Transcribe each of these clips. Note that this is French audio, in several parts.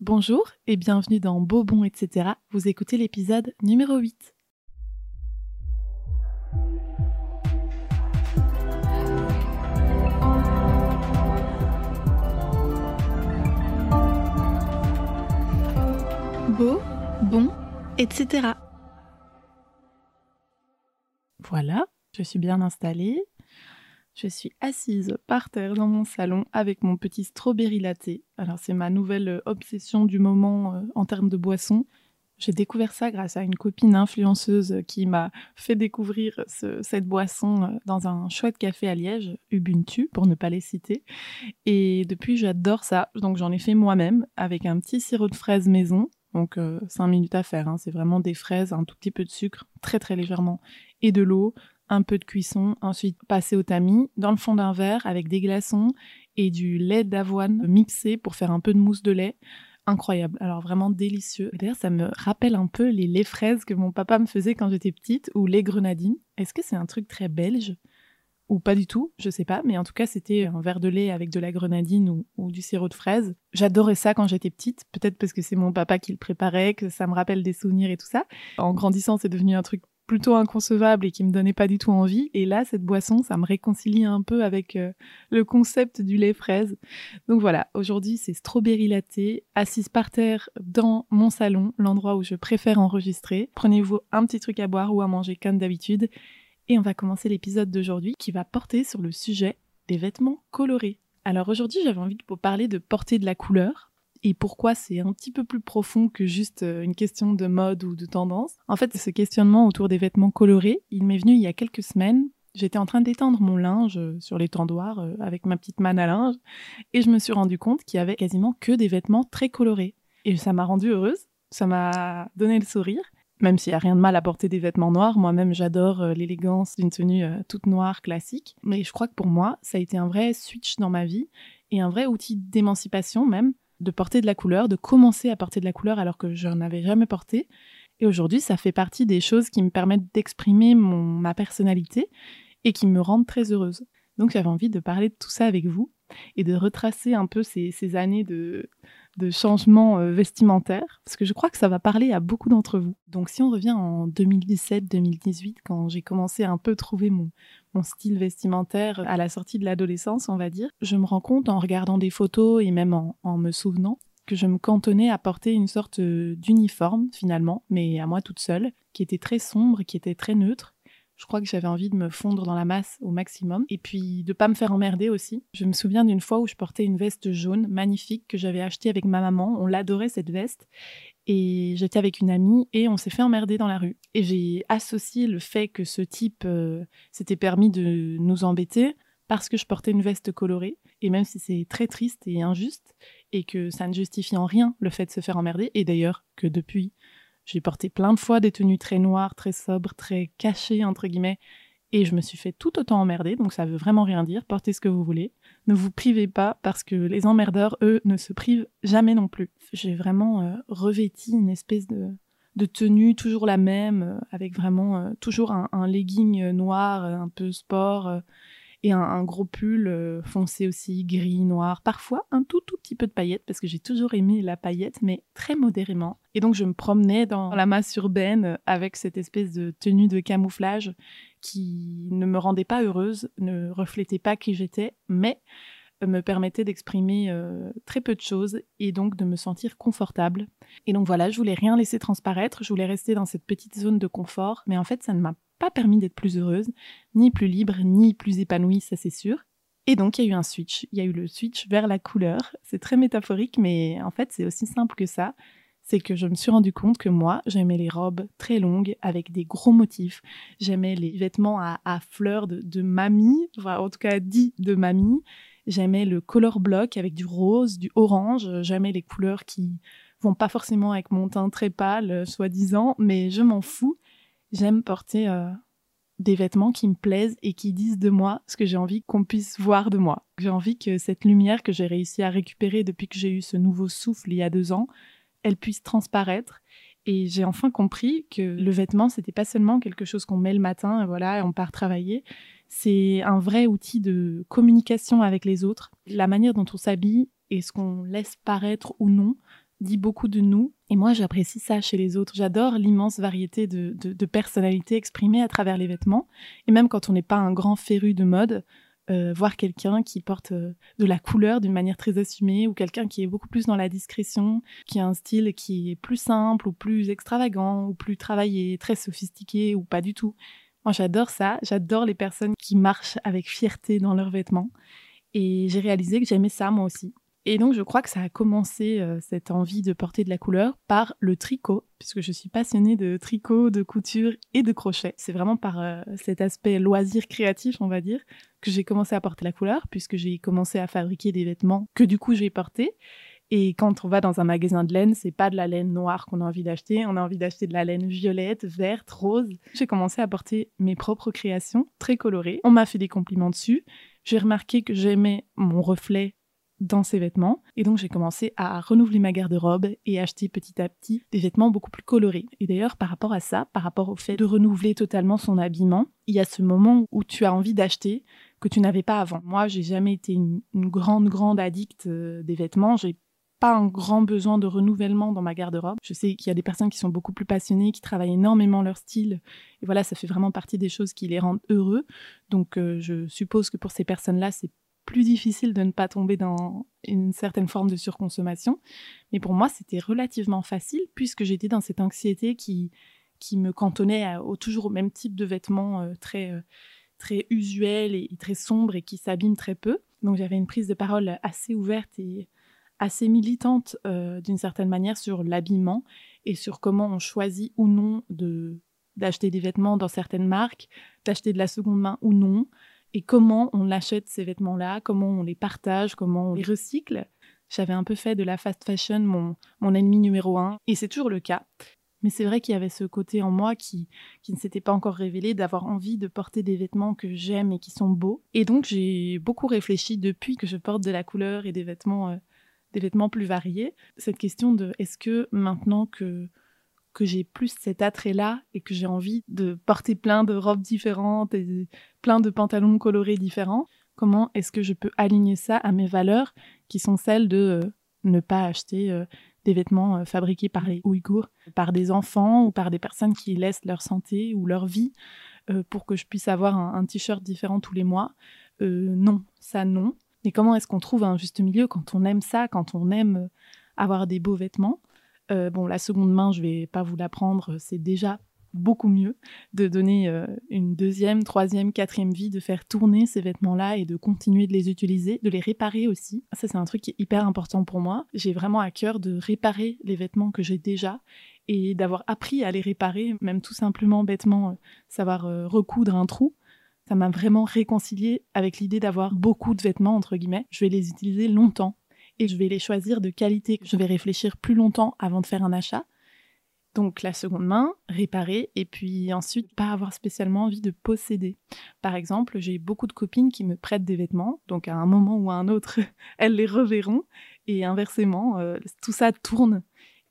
Bonjour et bienvenue dans Bobon, etc. Vous écoutez l'épisode numéro 8. Beau, bon, etc. Voilà, je suis bien installée. Je suis assise par terre dans mon salon avec mon petit strawberry latte. Alors c'est ma nouvelle obsession du moment euh, en termes de boisson. J'ai découvert ça grâce à une copine influenceuse qui m'a fait découvrir cette boisson euh, dans un chouette café à Liège, Ubuntu, pour ne pas les citer. Et depuis, j'adore ça. Donc j'en ai fait moi-même avec un petit sirop de fraise maison. Donc 5 euh, minutes à faire. Hein. C'est vraiment des fraises, un tout petit peu de sucre, très très légèrement, et de l'eau, un peu de cuisson, ensuite passer au tamis dans le fond d'un verre avec des glaçons et du lait d'avoine mixé pour faire un peu de mousse de lait. Incroyable, alors vraiment délicieux. D'ailleurs, ça me rappelle un peu les laits fraises que mon papa me faisait quand j'étais petite ou les grenadines. Est-ce que c'est un truc très belge ou pas du tout, je sais pas, mais en tout cas c'était un verre de lait avec de la grenadine ou, ou du sirop de fraise. J'adorais ça quand j'étais petite, peut-être parce que c'est mon papa qui le préparait, que ça me rappelle des souvenirs et tout ça. En grandissant, c'est devenu un truc plutôt inconcevable et qui me donnait pas du tout envie. Et là, cette boisson, ça me réconcilie un peu avec euh, le concept du lait fraise. Donc voilà, aujourd'hui, c'est strawberry latte, assise par terre dans mon salon, l'endroit où je préfère enregistrer. Prenez-vous un petit truc à boire ou à manger comme d'habitude. Et on va commencer l'épisode d'aujourd'hui qui va porter sur le sujet des vêtements colorés. Alors aujourd'hui, j'avais envie de vous parler de porter de la couleur et pourquoi c'est un petit peu plus profond que juste euh, une question de mode ou de tendance. En fait, ce questionnement autour des vêtements colorés, il m'est venu il y a quelques semaines. J'étais en train d'étendre mon linge euh, sur les tendoirs euh, avec ma petite manne à linge et je me suis rendu compte qu'il y avait quasiment que des vêtements très colorés. Et ça m'a rendue heureuse, ça m'a donné le sourire. Même s'il n'y a rien de mal à porter des vêtements noirs, moi-même j'adore l'élégance d'une tenue toute noire classique. Mais je crois que pour moi, ça a été un vrai switch dans ma vie et un vrai outil d'émancipation même de porter de la couleur, de commencer à porter de la couleur alors que je n'en avais jamais porté. Et aujourd'hui, ça fait partie des choses qui me permettent d'exprimer ma personnalité et qui me rendent très heureuse. Donc j'avais envie de parler de tout ça avec vous et de retracer un peu ces, années de, de changement euh, vestimentaire, parce que je crois que ça va parler à beaucoup d'entre vous. Donc si on revient en 2017-2018, quand j'ai commencé à un peu trouver mon, mon style vestimentaire à la sortie de l'adolescence, on va dire, je me rends compte en regardant des photos et même en, en me souvenant que je me cantonnais à porter une sorte euh, d'uniforme finalement, mais à moi toute seule, qui était très sombre, qui était très neutre, je crois que j'avais envie de me fondre dans la masse au maximum et puis de pas me faire emmerder aussi. Je me souviens d'une fois où je portais une veste jaune magnifique que j'avais achetée avec ma maman. On l'adorait cette veste et j'étais avec une amie et on s'est fait emmerder dans la rue. Et j'ai associé le fait que ce type euh, s'était permis de nous embêter parce que je portais une veste colorée. Et même si c'est très triste et injuste et que ça ne justifie en rien le fait de se faire emmerder, et d'ailleurs que depuis j'ai porté plein de fois des tenues très noires, très sobres, très cachées, entre guillemets, et je me suis fait tout autant emmerder, donc ça veut vraiment rien dire, portez ce que vous voulez. Ne vous privez pas, parce que les emmerdeurs, eux, ne se privent jamais non plus. J'ai vraiment euh, revêti une espèce de, tenue toujours la même, euh, avec vraiment euh, toujours un, legging noir, un peu sport, et un, gros pull euh, foncé aussi, gris, noir, parfois un tout tout petit peu de paillettes parce que j'ai toujours aimé la paillette, mais très modérément. Et donc je me promenais dans la masse urbaine avec cette espèce de tenue de camouflage qui ne me rendait pas heureuse, ne reflétait pas qui j'étais, mais me permettait d'exprimer euh, très peu de choses et donc de me sentir confortable. Et donc voilà, je voulais rien laisser transparaître, je voulais rester dans cette petite zone de confort, mais en fait ça ne m'a pas permis d'être plus heureuse, ni plus libre, ni plus épanouie, ça c'est sûr. Et donc il y a eu un switch, il y a eu le switch vers la couleur. C'est très métaphorique, mais en fait c'est aussi simple que ça. C'est que je me suis rendu compte que moi, j'aimais les robes très longues avec des gros motifs. J'aimais les vêtements à, fleurs de, mamie, enfin en tout cas dit de mamie. J'aimais le color block avec du rose, du orange. J'aimais les couleurs qui vont pas forcément avec mon teint très pâle, soi-disant, mais je m'en fous j'aime porter euh, des vêtements qui me plaisent et qui disent de moi ce que j'ai envie qu'on puisse voir de moi. J'ai envie que cette lumière que j'ai réussi à récupérer depuis que j'ai eu ce nouveau souffle il y a deux ans, elle puisse transparaître. Et j'ai enfin compris que le vêtement, c'était pas seulement quelque chose qu'on met le matin voilà, et on part travailler. C'est un vrai outil de communication avec les autres. La manière dont on s'habille et ce qu'on laisse paraître ou non dit beaucoup de nous. Et moi, j'apprécie ça chez les autres. J'adore l'immense variété de, personnalités exprimées à travers les vêtements. Et même quand on n'est pas un grand féru de mode, euh, voir quelqu'un qui porte euh, de la couleur d'une manière très assumée ou quelqu'un qui est beaucoup plus dans la discrétion, qui a un style qui est plus simple ou plus extravagant ou plus travaillé, très sophistiqué ou pas du tout. Moi, j'adore ça. J'adore les personnes qui marchent avec fierté dans leurs vêtements. Et j'ai réalisé que j'aimais ça moi aussi. Et donc, je crois que ça a commencé, euh, cette envie de porter de la couleur, par le tricot, puisque je suis passionnée de tricot, de couture et de crochet. C'est vraiment par euh, cet aspect loisir créatif, on va dire, que j'ai commencé à porter la couleur, puisque j'ai commencé à fabriquer des vêtements que du coup j'ai portés. Et quand on va dans un magasin de laine, c'est pas de la laine noire qu'on a envie d'acheter, on a envie d'acheter de la laine violette, verte, rose. J'ai commencé à porter mes propres créations, très colorées. On m'a fait des compliments dessus. J'ai remarqué que j'aimais mon reflet dans ces vêtements. Et donc j'ai commencé à renouveler ma garde-robe et acheter petit à petit des vêtements beaucoup plus colorés. Et d'ailleurs par rapport à ça, par rapport au fait de renouveler totalement son habillement, il y a ce moment où tu as envie d'acheter que tu n'avais pas avant. Moi, j'ai jamais été une, grande grande addict euh, des vêtements. J'ai pas un grand besoin de renouvellement dans ma garde-robe. Je sais qu'il y a des personnes qui sont beaucoup plus passionnées, qui travaillent énormément leur style. Et voilà, ça fait vraiment partie des choses qui les rendent heureux. Donc, euh, je suppose que pour ces personnes-là, c'est plus difficile de ne pas tomber dans une certaine forme de surconsommation. Mais pour moi, c'était relativement facile puisque j'étais dans cette anxiété qui, qui me cantonnait au, toujours au même type de vêtements euh, très, euh, très usuels et, très sombres et qui s'abîment très peu. Donc j'avais une prise de parole assez ouverte et assez militante euh, d'une certaine manière sur l'habillement et sur comment on choisit ou non de d'acheter des vêtements dans certaines marques, d'acheter de la seconde main ou non, et comment on achète ces vêtements-là, comment on les partage, comment on les recycle. J'avais un peu fait de la fast fashion mon, mon ennemi numéro un, et c'est toujours le cas. Mais c'est vrai qu'il y avait ce côté en moi qui, qui ne s'était pas encore révélé, d'avoir envie de porter des vêtements que j'aime et qui sont beaux. Et donc j'ai beaucoup réfléchi depuis que je porte de la couleur et des vêtements, euh, des vêtements plus variés. Cette question de est-ce que maintenant que que j'ai plus cet attrait-là et que j'ai envie de porter plein de robes différentes et plein de pantalons colorés différents, comment est-ce que je peux aligner ça à mes valeurs qui sont celles de euh, ne pas acheter euh, des vêtements euh, fabriqués par les Ouïghours, par des enfants ou par des personnes qui laissent leur santé ou leur vie pour que je puisse avoir un, un t-shirt différent tous les mois? non, ça non. Mais comment est-ce qu'on trouve un juste milieu quand on aime ça, quand on aime avoir des beaux vêtements? Euh, bon, la seconde main, je vais pas vous la prendre, c'est déjà beaucoup mieux de donner euh, une deuxième, troisième, quatrième vie, de faire tourner ces vêtements-là et de continuer de les utiliser, de les réparer aussi. Ça, c'est un truc qui est hyper important pour moi. J'ai vraiment à cœur de réparer les vêtements que j'ai déjà et d'avoir appris à les réparer, même tout simplement bêtement euh, savoir recoudre un trou. Ça m'a vraiment réconcilié avec l'idée d'avoir beaucoup de vêtements, entre guillemets. Je vais les utiliser longtemps et je vais les choisir de qualité. Je vais réfléchir plus longtemps avant de faire un achat. Donc la seconde main, réparer, et puis ensuite pas avoir spécialement envie de posséder. Par exemple, j'ai beaucoup de copines qui me prêtent des vêtements, donc à un moment ou à un autre, elles les reverront, et inversement, euh, tout ça tourne.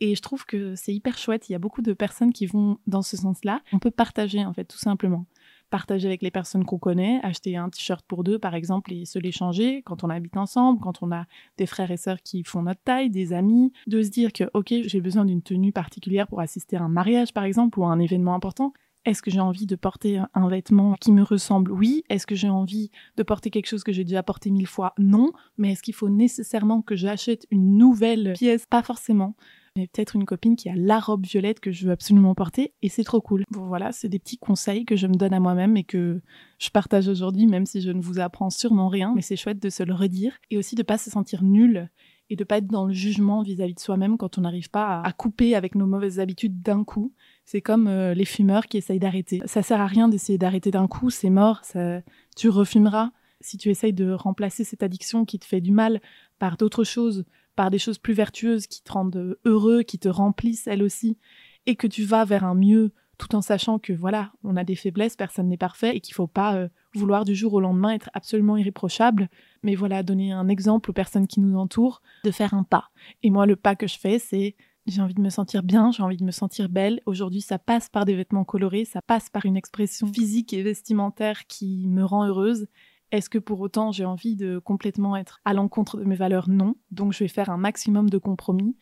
Et je trouve que c'est hyper chouette, il y a beaucoup de personnes qui vont dans ce sens-là. On peut partager en fait, tout simplement partager avec les personnes qu'on connaît, acheter un t-shirt pour deux par exemple et se l'échanger quand on habite ensemble, quand on a des frères et sœurs qui font notre taille, des amis, de se dire que ok j'ai besoin d'une tenue particulière pour assister à un mariage par exemple ou à un événement important. Est-ce que j'ai envie de porter un vêtement qui me ressemble? Oui. Est-ce que j'ai envie de porter quelque chose que j'ai déjà porté mille fois? Non. Mais est-ce qu'il faut nécessairement que j'achète une nouvelle pièce? Pas forcément. J'ai peut-être une copine qui a la robe violette que je veux absolument porter et c'est trop cool. Bon voilà, c'est des petits conseils que je me donne à moi-même et que je partage aujourd'hui, même si je ne vous apprends sûrement rien, mais c'est chouette de se le redire et aussi de pas se sentir nul et de pas être dans le jugement vis-à-vis de soi-même quand on n'arrive pas à, couper avec nos mauvaises habitudes d'un coup. C'est comme euh, les fumeurs qui essayent d'arrêter. Ça sert à rien d'essayer d'arrêter d'un coup, c'est mort, ça... tu refumeras. Si tu essayes de remplacer cette addiction qui te fait du mal par d'autres choses, par des choses plus vertueuses qui te rendent heureux, qui te remplissent elles aussi, et que tu vas vers un mieux tout en sachant que voilà, on a des faiblesses, personne n'est parfait et qu'il faut pas euh, vouloir du jour au lendemain être absolument irréprochable, mais voilà, donner un exemple aux personnes qui nous entourent de faire un pas. Et moi le pas que je fais, c'est j'ai envie de me sentir bien, j'ai envie de me sentir belle. Aujourd'hui, ça passe par des vêtements colorés, ça passe par une expression physique et vestimentaire qui me rend heureuse est-ce que pour autant j'ai envie de complètement être à l'encontre de mes valeurs? Non. Donc je vais faire un maximum de compromis.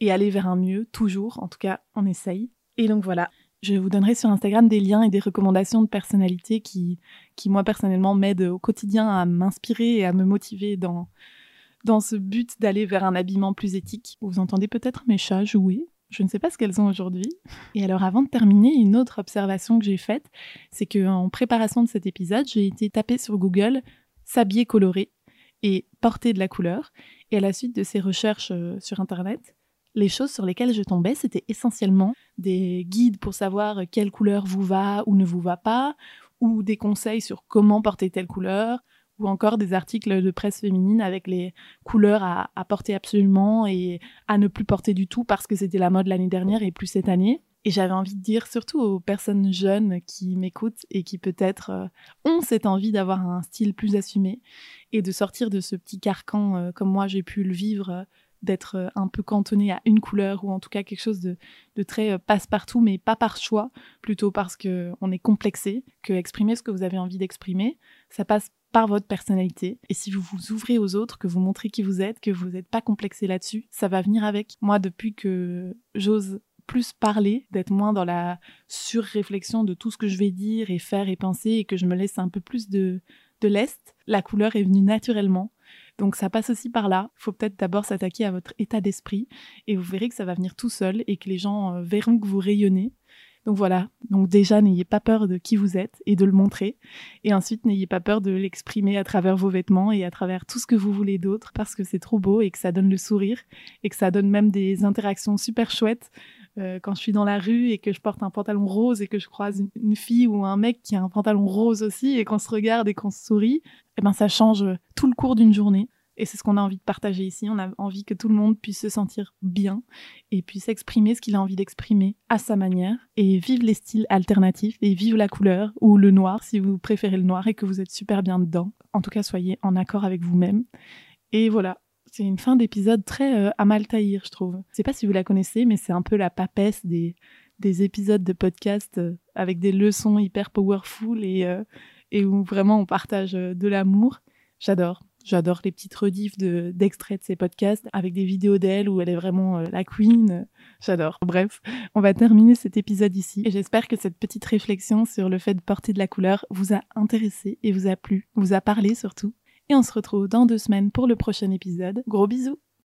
et aller vers un mieux, toujours. En tout cas, on essaye. Et donc voilà, je vous donnerai sur Instagram des liens et des recommandations de personnalités qui, qui moi personnellement m'aident au quotidien à m'inspirer et à me motiver dans, dans ce but d'aller vers un habillement plus éthique. Vous entendez peut-être mes chats jouer. Je ne sais pas ce qu'elles ont aujourd'hui. Et alors avant de terminer, une autre observation que j'ai faite, c'est qu'en préparation de cet épisode, j'ai été taper sur Google s'habiller coloré et porter de la couleur. Et à la suite de ces recherches euh, sur Internet, les choses sur lesquelles je tombais, c'était essentiellement des guides pour savoir quelle couleur vous va ou ne vous va pas, ou des conseils sur comment porter telle couleur, ou encore des articles de presse féminine avec les couleurs à, porter absolument et à ne plus porter du tout parce que c'était la mode l'année dernière et plus cette année. Et j'avais envie de dire surtout aux personnes jeunes qui m'écoutent et qui peut-être euh, ont cette envie d'avoir un style plus assumé et de sortir de ce petit carcan euh, comme moi j'ai pu le vivre euh, d'être un peu cantonné à une couleur ou en tout cas quelque chose de, très euh, passe-partout, mais pas par choix, plutôt parce qu'on est complexé, que exprimer ce que vous avez envie d'exprimer, ça passe par votre personnalité. Et si vous vous ouvrez aux autres, que vous montrez qui vous êtes, que vous n'êtes pas complexé là-dessus, ça va venir avec. Moi, depuis que j'ose plus parler, d'être moins dans la surréflexion de tout ce que je vais dire et faire et penser et que je me laisse un peu plus de, de l'est, la couleur est venue naturellement. Donc ça passe aussi par là. Il faut peut-être d'abord s'attaquer à votre état d'esprit et vous verrez que ça va venir tout seul et que les gens euh, verront que vous rayonnez. Donc voilà, donc déjà n'ayez pas peur de qui vous êtes et de le montrer. Et ensuite n'ayez pas peur de l'exprimer à travers vos vêtements et à travers tout ce que vous voulez d'autre parce que c'est trop beau et que ça donne le sourire et que ça donne même des interactions super chouettes. Euh, quand je suis dans la rue et que je porte un pantalon rose et que je croise une, fille ou un mec qui a un pantalon rose aussi et qu'on se regarde et qu'on se sourit, eh ben ça change tout le cours d'une journée. Et c'est ce qu'on a envie de partager ici. On a envie que tout le monde puisse se sentir bien et puisse exprimer ce qu'il a envie d'exprimer à sa manière et vivre les styles alternatifs et vivre la couleur ou le noir si vous préférez le noir et que vous êtes super bien dedans. En tout cas, soyez en accord avec vous-même. Et voilà, c'est une fin d'épisode très euh, à mal taillir, je trouve. Je sais pas si vous la connaissez, mais c'est un peu la papesse des, des épisodes de podcast euh, avec des leçons hyper powerful et, euh, et où vraiment on partage de l'amour. J'adore. J'adore les petites rediffs d'extraits de, ces podcasts avec des vidéos d'elle où elle est vraiment la queen. J'adore. Bref, on va terminer cet épisode ici et j'espère que cette petite réflexion sur le fait de porter de la couleur vous a intéressé et vous a plu, vous a parlé surtout et on se retrouve dans deux semaines pour le prochain épisode. Gros bisous